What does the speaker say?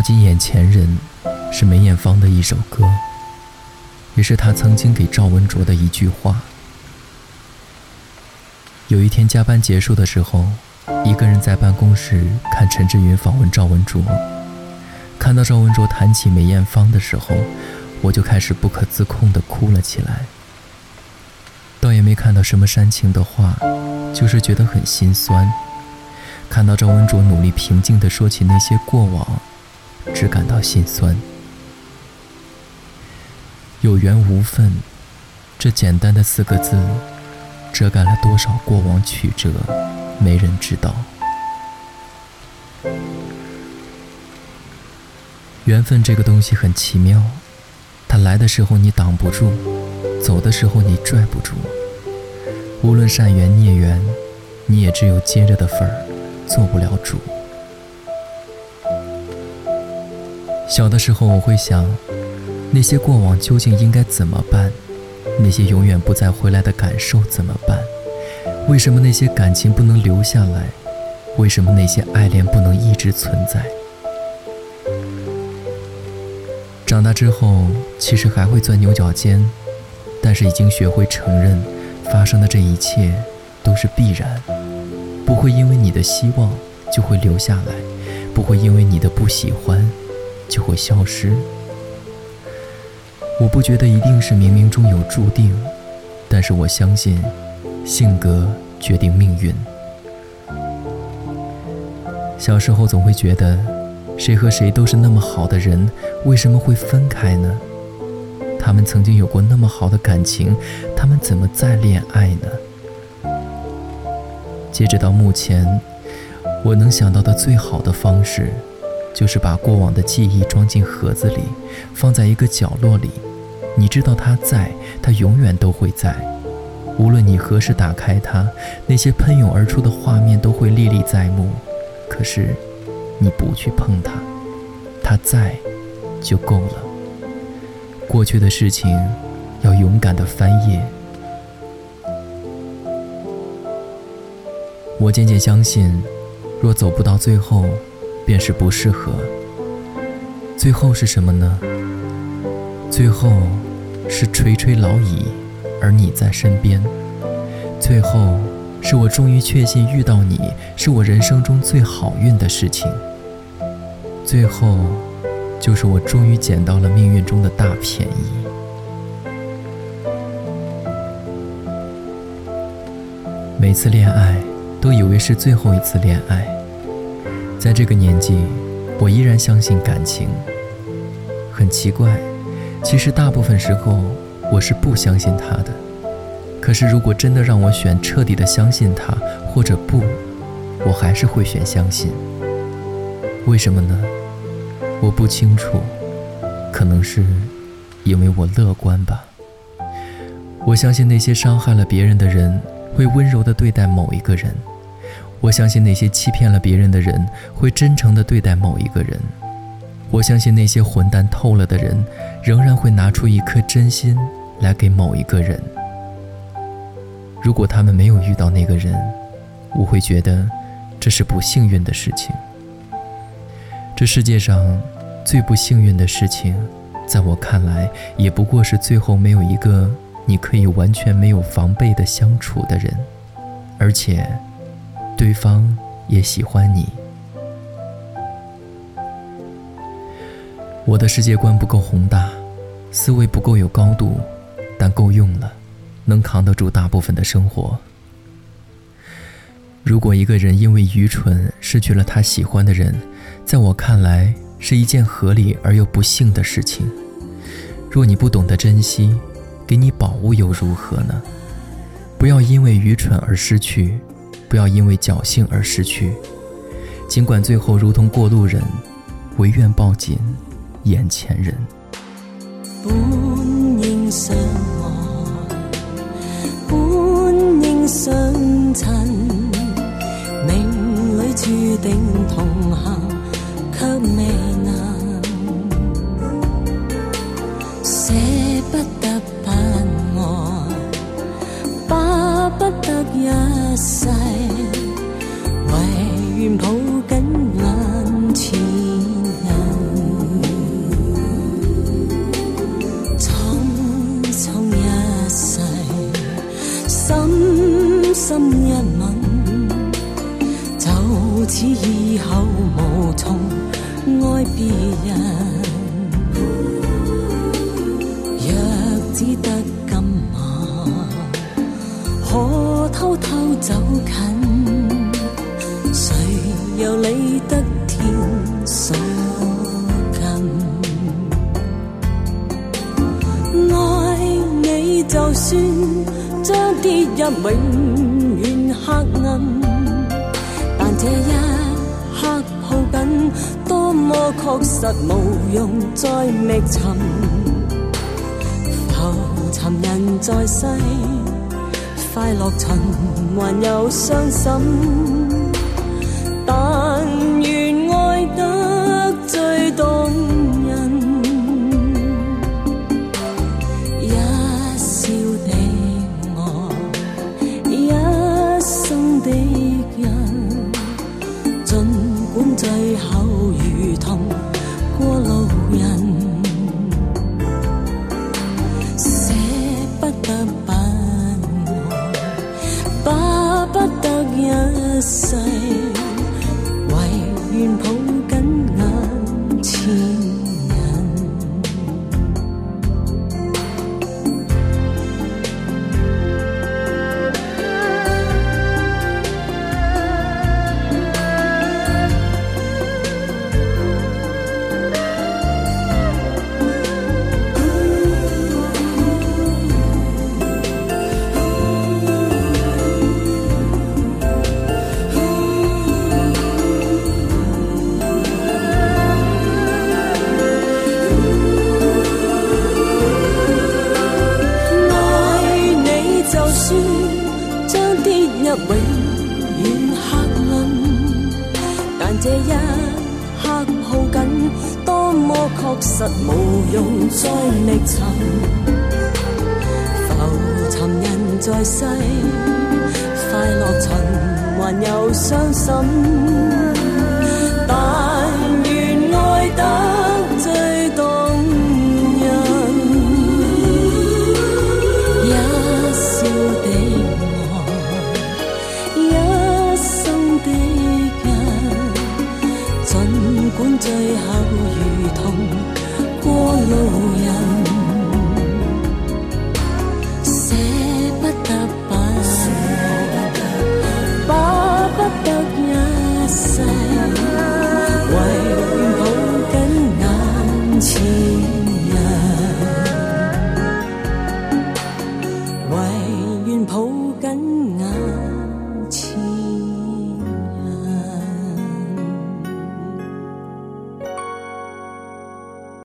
抱紧眼前人，是梅艳芳的一首歌，也是她曾经给赵文卓的一句话。有一天加班结束的时候，一个人在办公室看陈志云访问赵文卓，看到赵文卓谈起梅艳芳的时候，我就开始不可自控地哭了起来。倒也没看到什么煽情的话，就是觉得很心酸。看到赵文卓努力平静地说起那些过往，只感到心酸。有缘无分，这简单的四个字。遮盖了多少过往曲折，没人知道。缘分这个东西很奇妙，它来的时候你挡不住，走的时候你拽不住。无论善缘孽缘，你也只有接着的份儿，做不了主。小的时候我会想，那些过往究竟应该怎么办？那些永远不再回来的感受怎么办？为什么那些感情不能留下来？为什么那些爱恋不能一直存在？长大之后，其实还会钻牛角尖，但是已经学会承认，发生的这一切都是必然，不会因为你的希望就会留下来，不会因为你的不喜欢就会消失。我不觉得一定是冥冥中有注定，但是我相信，性格决定命运。小时候总会觉得，谁和谁都是那么好的人，为什么会分开呢？他们曾经有过那么好的感情，他们怎么再恋爱呢？截止到目前，我能想到的最好的方式，就是把过往的记忆装进盒子里，放在一个角落里。你知道它在，它永远都会在。无论你何时打开它，那些喷涌而出的画面都会历历在目。可是，你不去碰它，它在，就够了。过去的事情，要勇敢地翻页。我渐渐相信，若走不到最后，便是不适合。最后是什么呢？最后。是垂垂老矣，而你在身边。最后，是我终于确信遇到你是我人生中最好运的事情。最后，就是我终于捡到了命运中的大便宜。每次恋爱，都以为是最后一次恋爱。在这个年纪，我依然相信感情。很奇怪。其实大部分时候我是不相信他的，可是如果真的让我选彻底的相信他或者不，我还是会选相信。为什么呢？我不清楚，可能是因为我乐观吧。我相信那些伤害了别人的人会温柔地对待某一个人，我相信那些欺骗了别人的人会真诚地对待某一个人。我相信那些混蛋透了的人，仍然会拿出一颗真心来给某一个人。如果他们没有遇到那个人，我会觉得这是不幸运的事情。这世界上最不幸运的事情，在我看来，也不过是最后没有一个你可以完全没有防备的相处的人，而且对方也喜欢你。我的世界观不够宏大，思维不够有高度，但够用了，能扛得住大部分的生活。如果一个人因为愚蠢失去了他喜欢的人，在我看来是一件合理而又不幸的事情。若你不懂得珍惜，给你宝物又如何呢？不要因为愚蠢而失去，不要因为侥幸而失去。尽管最后如同过路人，唯愿抱紧。眼前人，本应相爱，本应相衬，命里注定同行，一吻，就此以後無從愛別人。若只得今晚，可偷偷走近，誰又理得天所近？愛你就算將跌入永黑暗。但这一刻抱紧，多么确实，无用再觅寻。浮沉人在世，快乐曾还有伤心。最后如同过路人，舍不得不愛，巴不得一世，唯愿抱抱紧，多么确实，无用再觅寻。浮沉人在世，快乐循环又伤心。眼